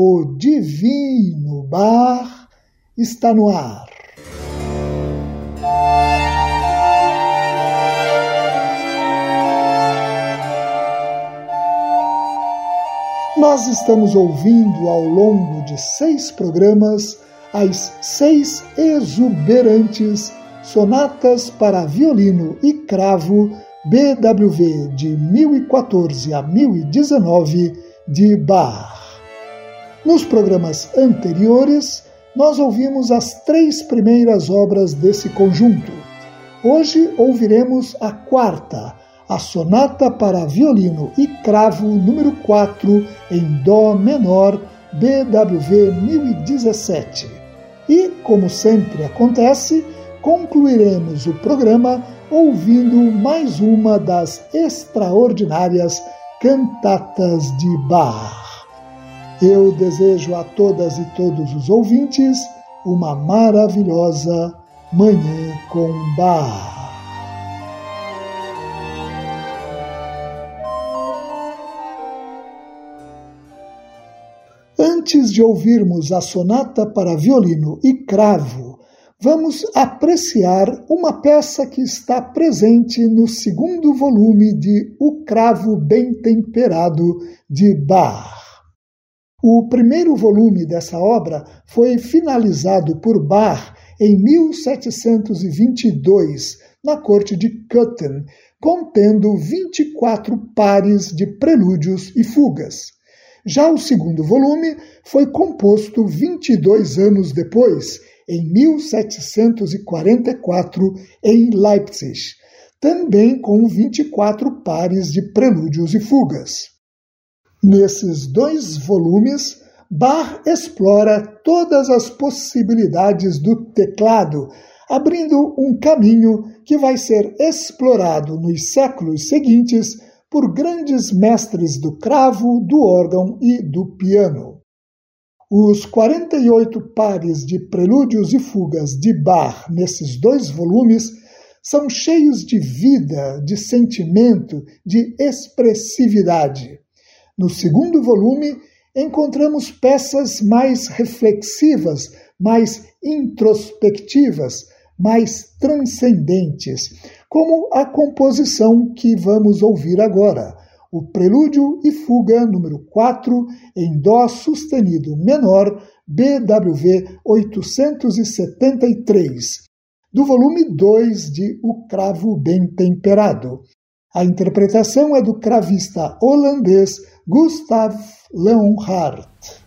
o Divino Bar está no ar. Nós estamos ouvindo ao longo de seis programas as seis exuberantes sonatas para violino e cravo BWV de 1014 a 1019 de Bach. Nos programas anteriores, nós ouvimos as três primeiras obras desse conjunto. Hoje ouviremos a quarta, a Sonata para Violino e Cravo número 4 em Dó menor, BWV 1017. E, como sempre acontece, concluiremos o programa ouvindo mais uma das extraordinárias cantatas de Bach. Eu desejo a todas e todos os ouvintes uma maravilhosa Manhã com Bar. Antes de ouvirmos a sonata para violino e cravo, vamos apreciar uma peça que está presente no segundo volume de O Cravo Bem Temperado de Bach. O primeiro volume dessa obra foi finalizado por Bach em 1722, na corte de Köthen, contendo 24 pares de prelúdios e fugas. Já o segundo volume foi composto 22 anos depois, em 1744, em Leipzig, também com 24 pares de prelúdios e fugas. Nesses dois volumes, Bach explora todas as possibilidades do teclado, abrindo um caminho que vai ser explorado nos séculos seguintes por grandes mestres do cravo, do órgão e do piano. Os 48 pares de prelúdios e fugas de Bach nesses dois volumes são cheios de vida, de sentimento, de expressividade. No segundo volume, encontramos peças mais reflexivas, mais introspectivas, mais transcendentes, como a composição que vamos ouvir agora, o Prelúdio e Fuga número 4 em Dó sustenido menor, BWV 873, do volume 2 de O Cravo Bem Temperado. A interpretação é do cravista holandês Gustav Leonhardt.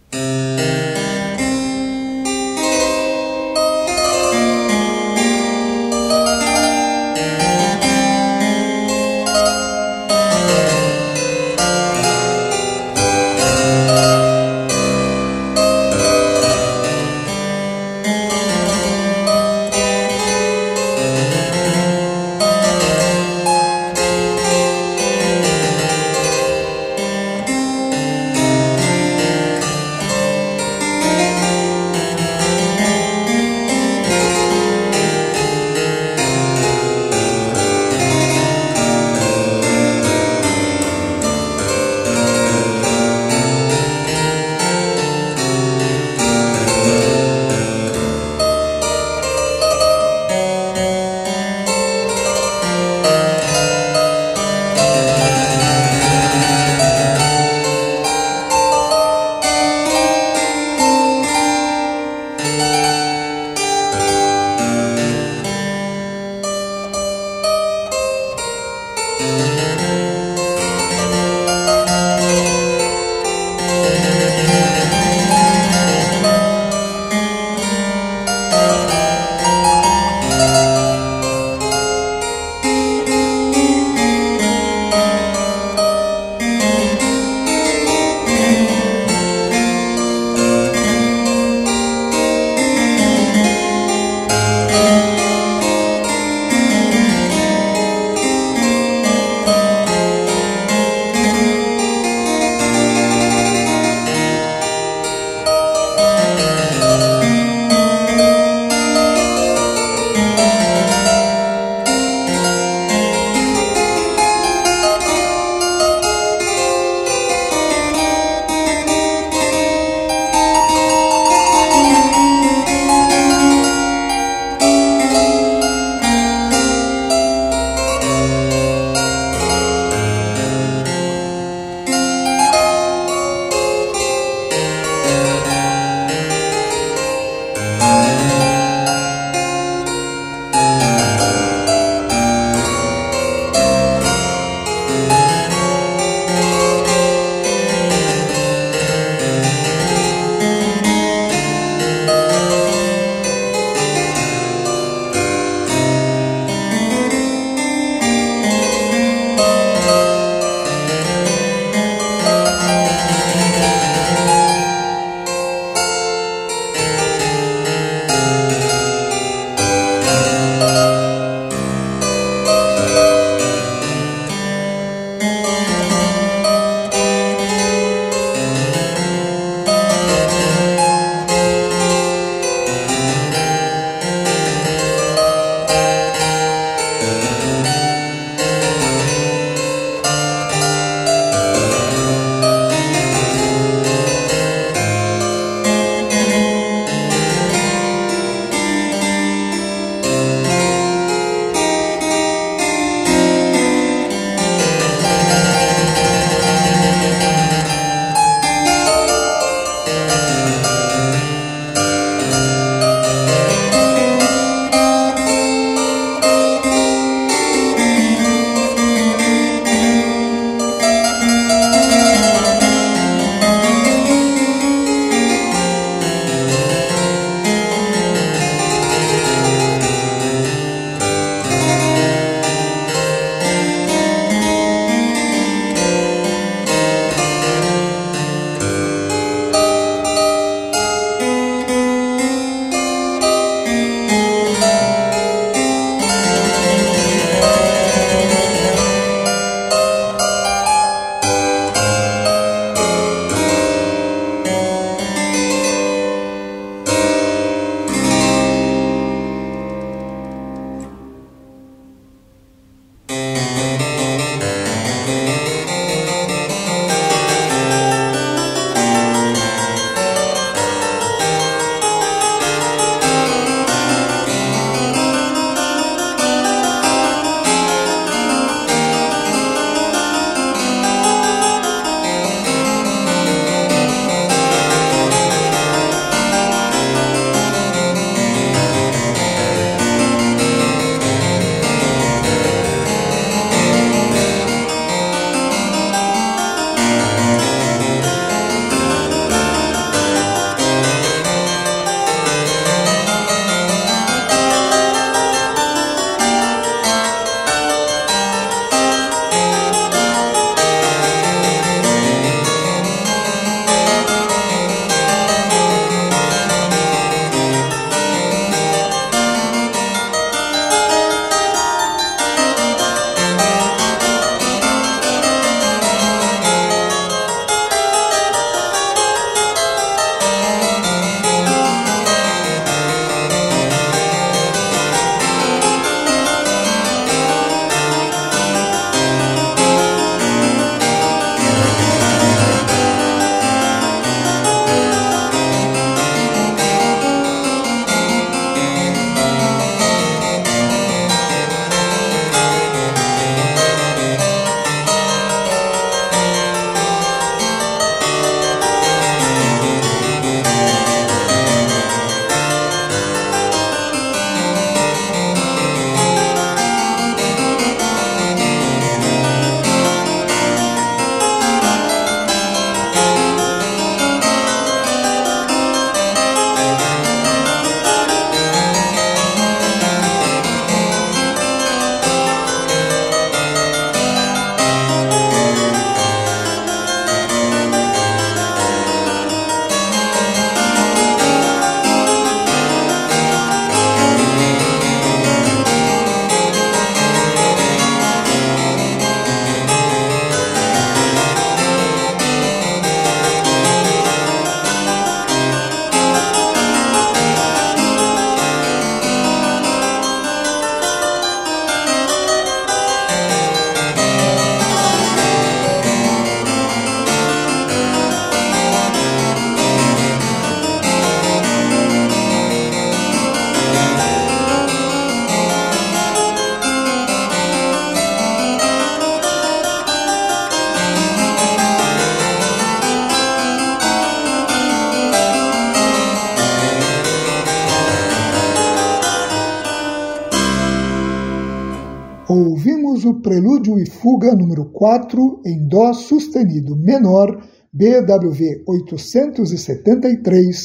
Prelúdio e Fuga número 4 em Dó sustenido menor, BWV 873,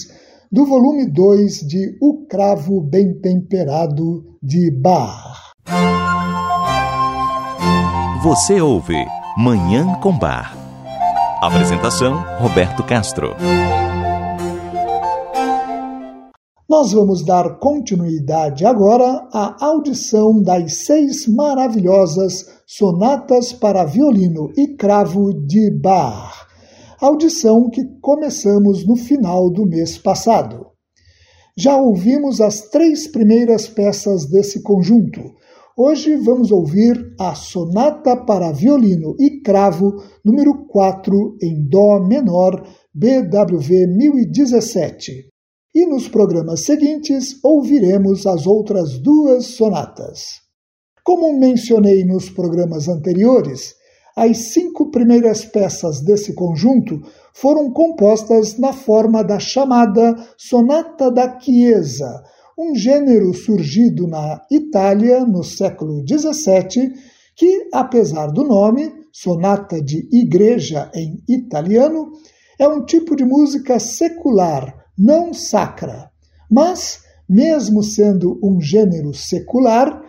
do volume 2 de O Cravo Bem Temperado de Bar. Você ouve Manhã com Bar. Apresentação: Roberto Castro. Nós vamos dar continuidade agora à audição das seis maravilhosas sonatas para violino e cravo de Bach, audição que começamos no final do mês passado. Já ouvimos as três primeiras peças desse conjunto. Hoje vamos ouvir a Sonata para Violino e Cravo, número 4, em Dó menor, BWV 1017 e nos programas seguintes ouviremos as outras duas sonatas. Como mencionei nos programas anteriores, as cinco primeiras peças desse conjunto foram compostas na forma da chamada Sonata da Chiesa, um gênero surgido na Itália no século XVII, que, apesar do nome, sonata de igreja em italiano, é um tipo de música secular não sacra, mas, mesmo sendo um gênero secular,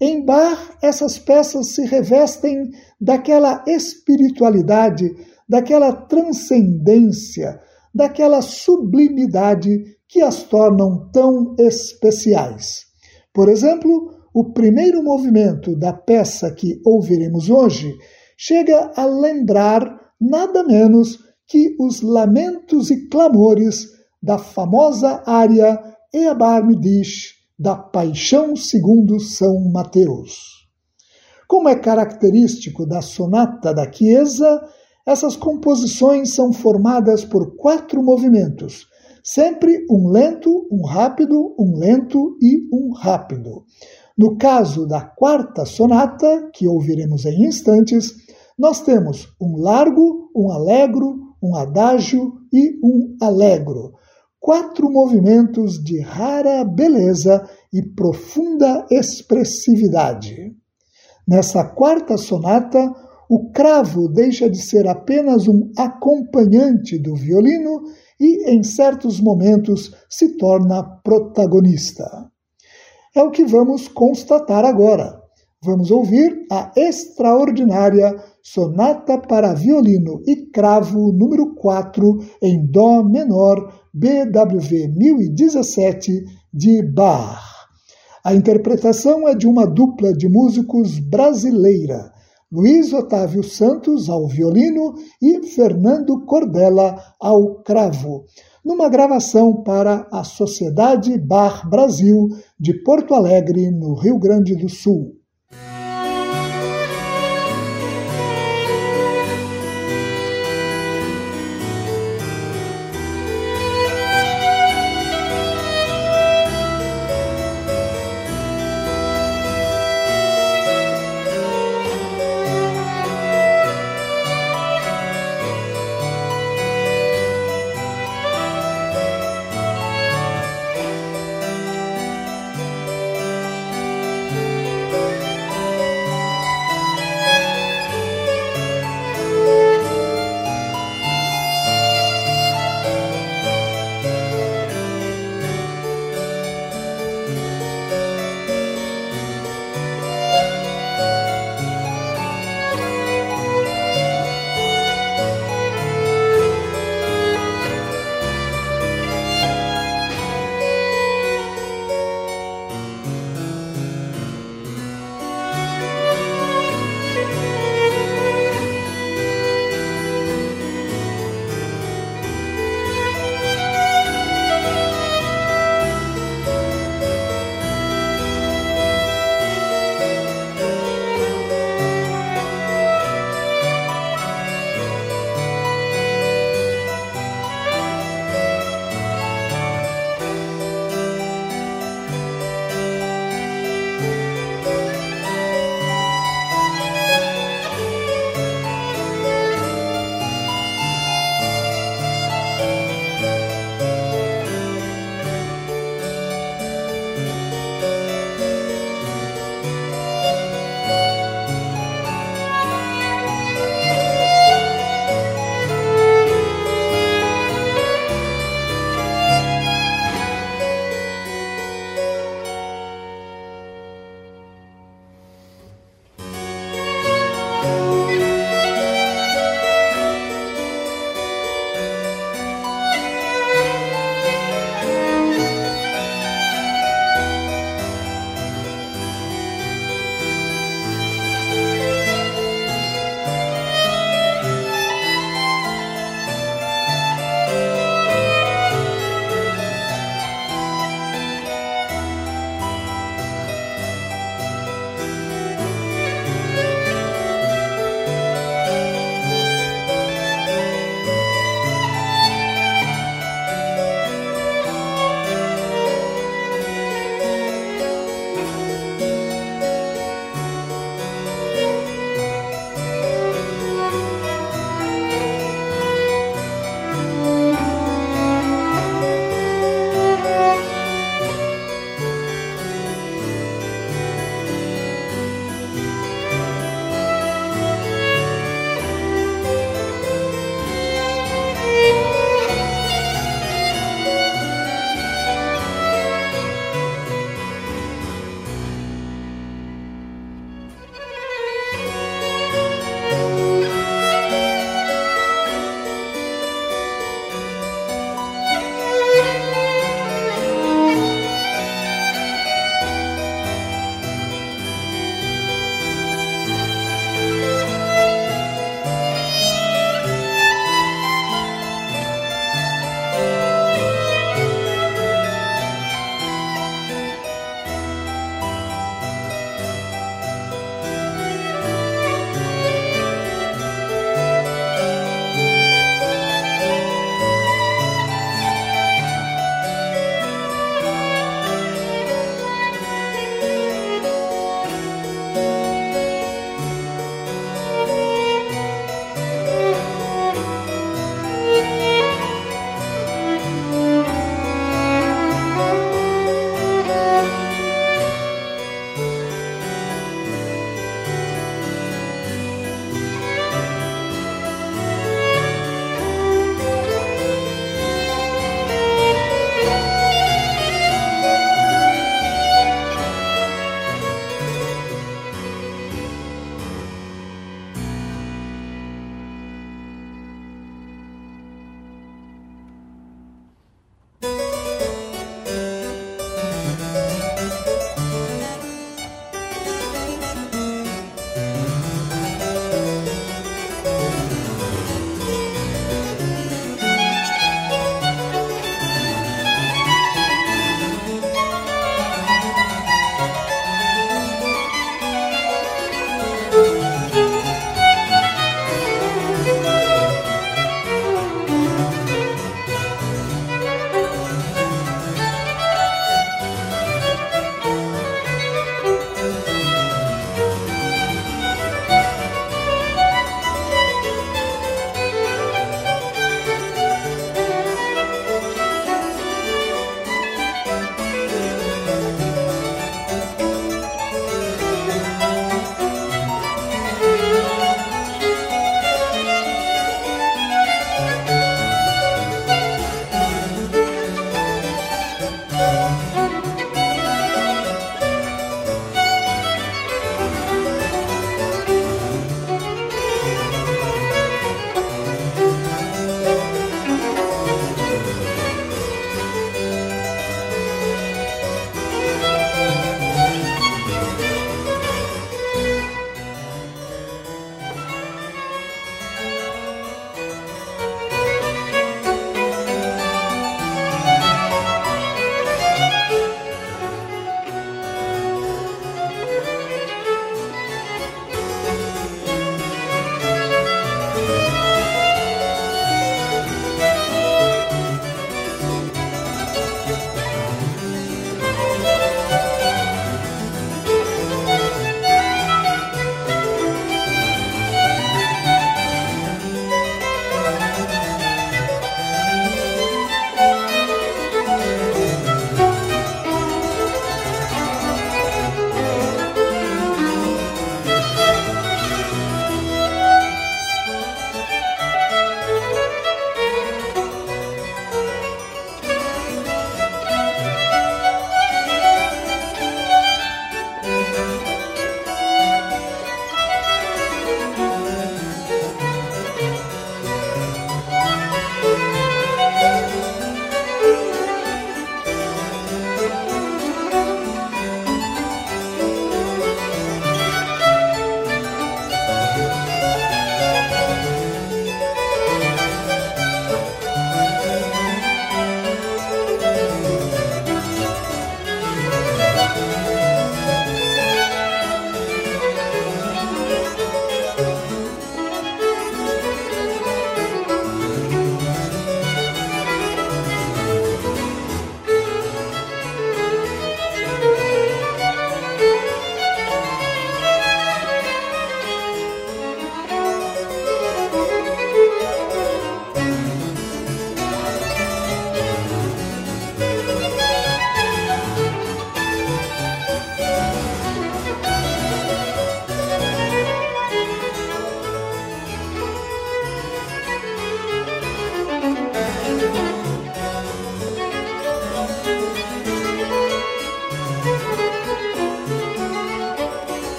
em Bach essas peças se revestem daquela espiritualidade, daquela transcendência, daquela sublimidade que as tornam tão especiais. Por exemplo, o primeiro movimento da peça que ouviremos hoje chega a lembrar nada menos que os lamentos e clamores da famosa área Eabar-me diz da Paixão segundo São Mateus. Como é característico da sonata da Chiesa, essas composições são formadas por quatro movimentos, sempre um lento, um rápido, um lento e um rápido. No caso da quarta sonata, que ouviremos em instantes, nós temos um largo, um alegro, um adágio e um alegro, quatro movimentos de rara beleza e profunda expressividade. Nessa quarta sonata, o cravo deixa de ser apenas um acompanhante do violino e, em certos momentos, se torna protagonista. É o que vamos constatar agora. Vamos ouvir a extraordinária Sonata para Violino e Cravo número 4 em Dó menor BWV 1017 de Bach. A interpretação é de uma dupla de músicos brasileira, Luiz Otávio Santos ao violino e Fernando Cordella ao cravo, numa gravação para a Sociedade Bar Brasil de Porto Alegre, no Rio Grande do Sul.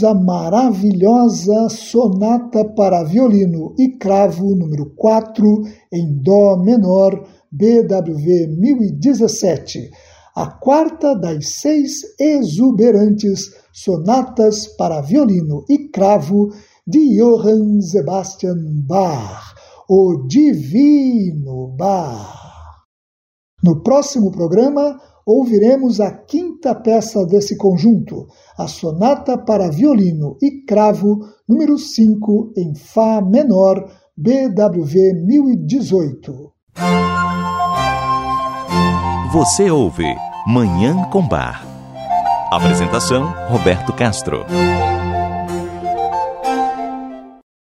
Ouvimos a maravilhosa Sonata para Violino e Cravo número 4 em Dó menor, BWV 1017, a quarta das seis exuberantes sonatas para violino e cravo de Johann Sebastian Bach, o Divino Bach. No próximo programa, ouviremos a quinta peça desse conjunto, a Sonata para Violino e Cravo, número 5, em Fá menor, BWV 1018. Você ouve Manhã com Bar. Apresentação: Roberto Castro.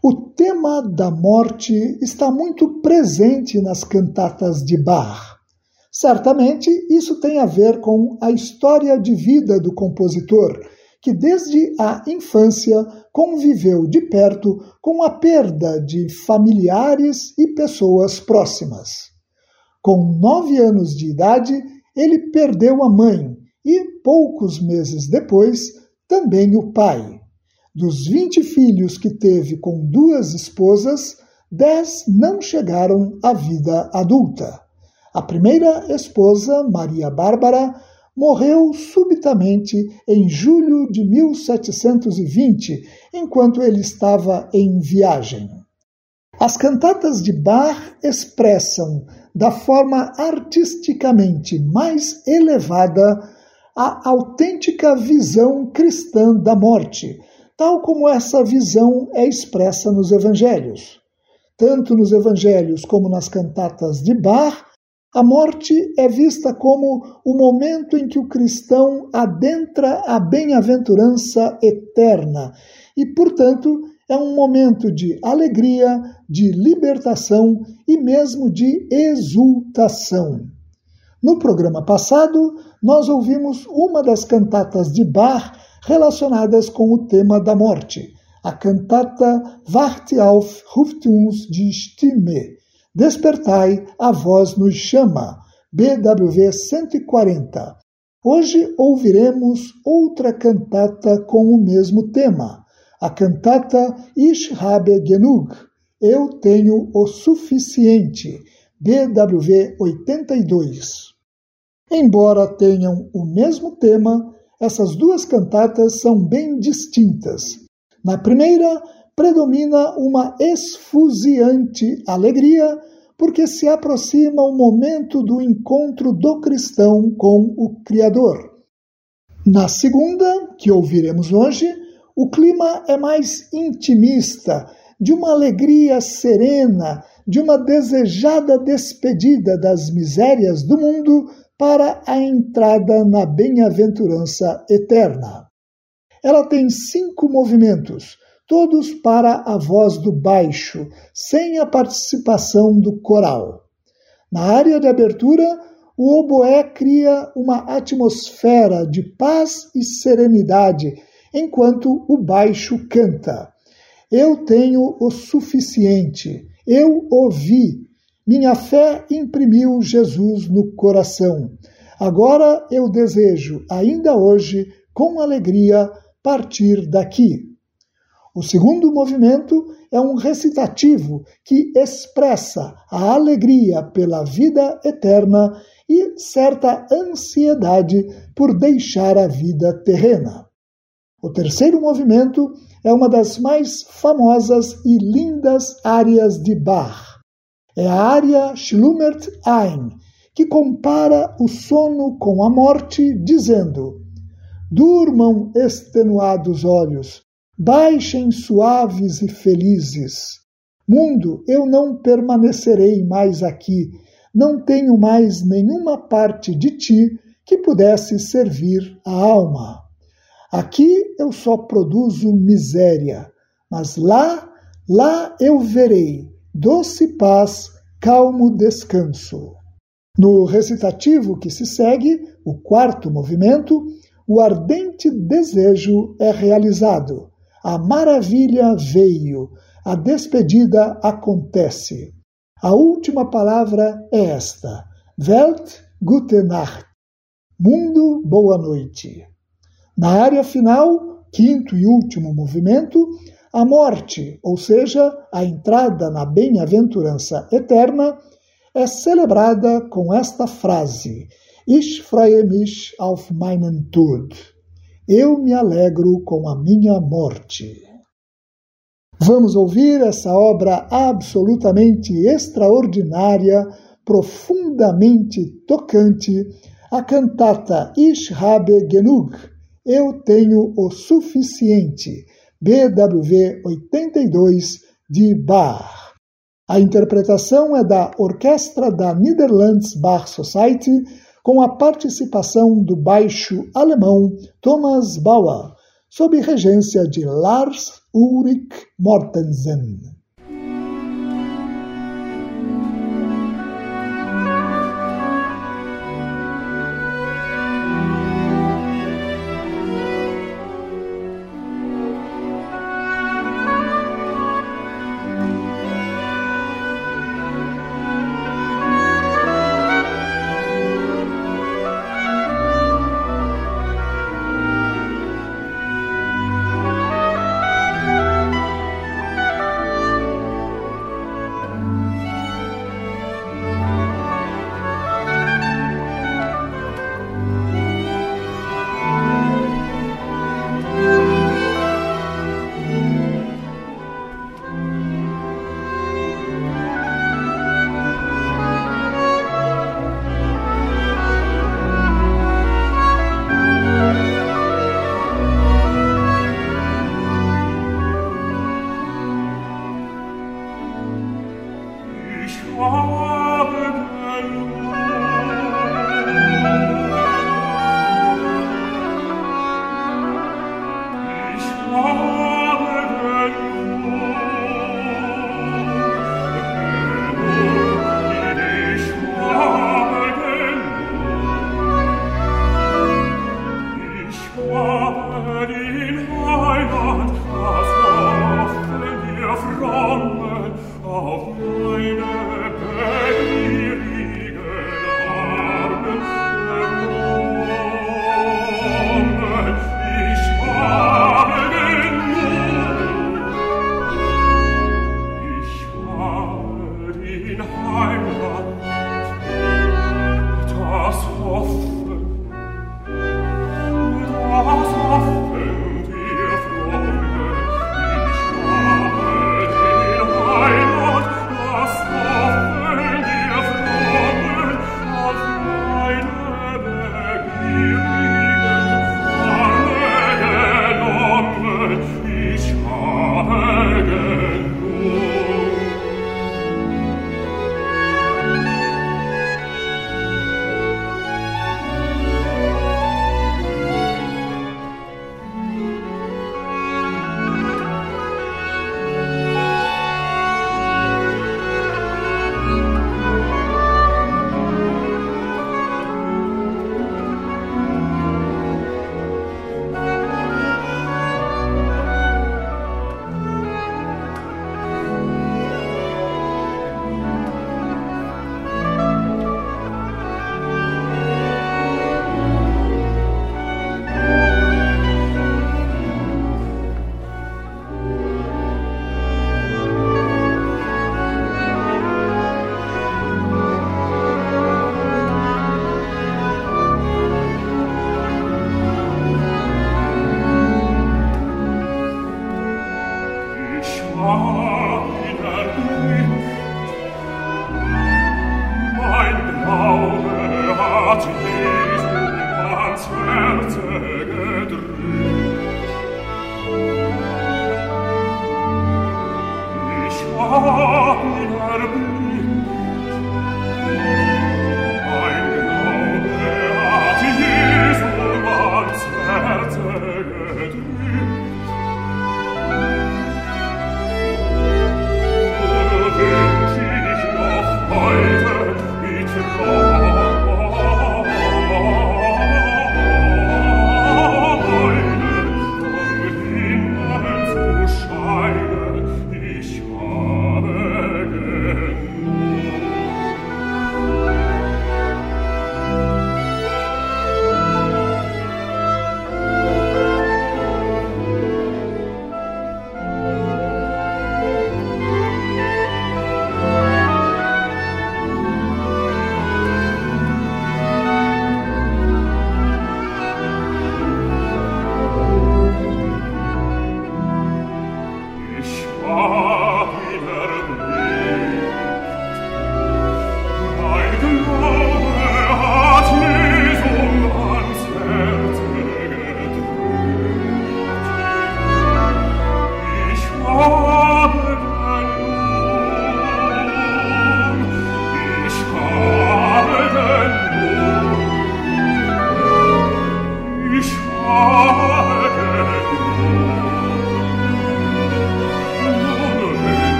O tema da morte está muito presente nas cantatas de Bach. Certamente isso tem a ver com a história de vida do compositor, que desde a infância conviveu de perto com a perda de familiares e pessoas próximas. Com nove anos de idade, ele perdeu a mãe e, poucos meses depois, também o pai. Dos vinte filhos que teve com duas esposas, dez não chegaram à vida adulta. A primeira esposa, Maria Bárbara, morreu subitamente em julho de 1720, enquanto ele estava em viagem. As cantatas de Bach expressam, da forma artisticamente mais elevada, a autêntica visão cristã da morte, tal como essa visão é expressa nos evangelhos. Tanto nos evangelhos como nas cantatas de Bach, a morte é vista como o momento em que o cristão adentra a bem-aventurança eterna e, portanto, é um momento de alegria, de libertação e mesmo de exultação. No programa passado, nós ouvimos uma das cantatas de Bach relacionadas com o tema da morte, a cantata Warte auf, ruft uns die Stimme, Despertai, a voz nos chama. BWV 140. Hoje ouviremos outra cantata com o mesmo tema, a cantata Ich habe genug, Eu tenho o suficiente, BWV 82. Embora tenham o mesmo tema, essas duas cantatas são bem distintas. Na primeira, predomina uma esfuziante alegria, porque se aproxima o momento do encontro do cristão com o Criador. Na segunda, que ouviremos hoje, o clima é mais intimista, de uma alegria serena, de uma desejada despedida das misérias do mundo para a entrada na bem-aventurança eterna. Ela tem cinco movimentos, todos para a voz do baixo, sem a participação do coral. Na área de abertura, o oboé cria uma atmosfera de paz e serenidade, enquanto o baixo canta. Eu tenho o suficiente, eu ouvi, minha fé imprimiu Jesus no coração. Agora eu desejo, ainda hoje, com alegria, partir daqui. O segundo movimento é um recitativo que expressa a alegria pela vida eterna e certa ansiedade por deixar a vida terrena. O terceiro movimento é uma das mais famosas e lindas áreas de Bach. É a área Schlummert ein, que compara o sono com a morte, dizendo: Durmam extenuados olhos, Baixem suaves e felizes. Mundo, eu não permanecerei mais aqui, não tenho mais nenhuma parte de ti que pudesse servir a alma. Aqui eu só produzo miséria, mas lá, lá eu verei doce paz, calmo descanso. No recitativo que se segue, o quarto movimento, o ardente desejo é realizado a maravilha veio, a despedida acontece. A última palavra é esta: Welt, gute Nacht. Mundo, boa noite. Na área final, quinto e último movimento, a morte, ou seja, a entrada na bem-aventurança eterna, é celebrada com esta frase: Ich freue mich auf meinen Tod. Eu me alegro com a minha morte. Vamos ouvir essa obra absolutamente extraordinária, profundamente tocante, a cantata Ich habe genug, Eu tenho o suficiente, BWV 82 de Bach. A interpretação é da Orquestra da Netherlands Bach Society com a participação do baixo alemão Thomas Bauer, sob regência de Lars Ulrich Mortensen.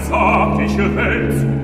zärtliche Welt.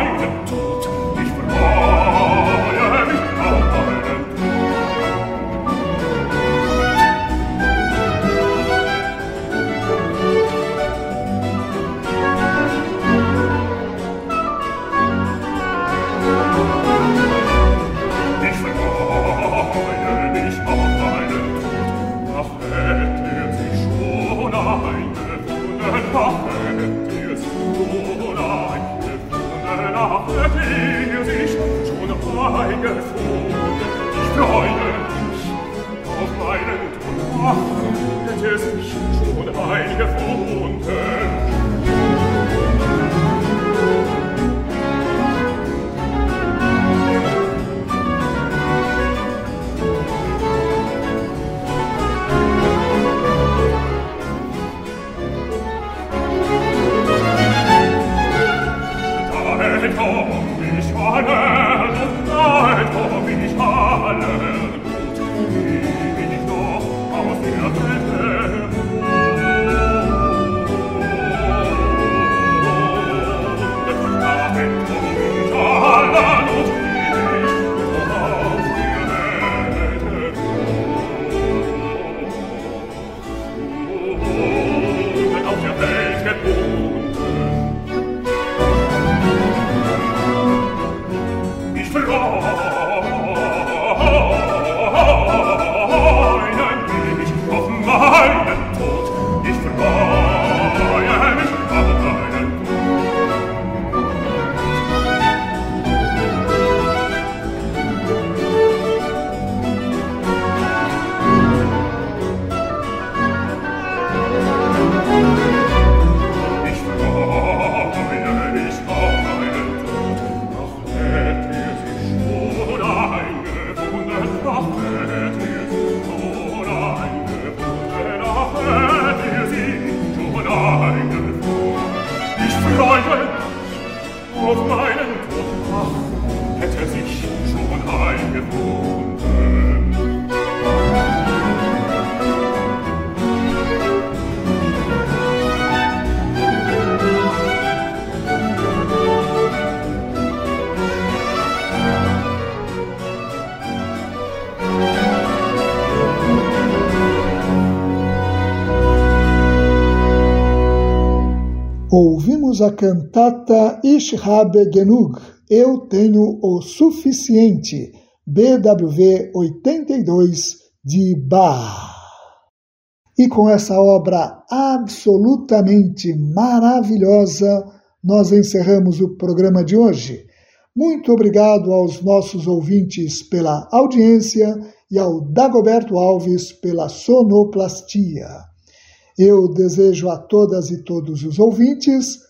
Weinen ouvimos a cantata Ich habe genug, Eu Tenho o Suficiente, BWV 82 de Bach. E com essa obra absolutamente maravilhosa, nós encerramos o programa de hoje. Muito obrigado aos nossos ouvintes pela audiência e ao Dagoberto Alves pela sonoplastia. Eu desejo a todas e todos os ouvintes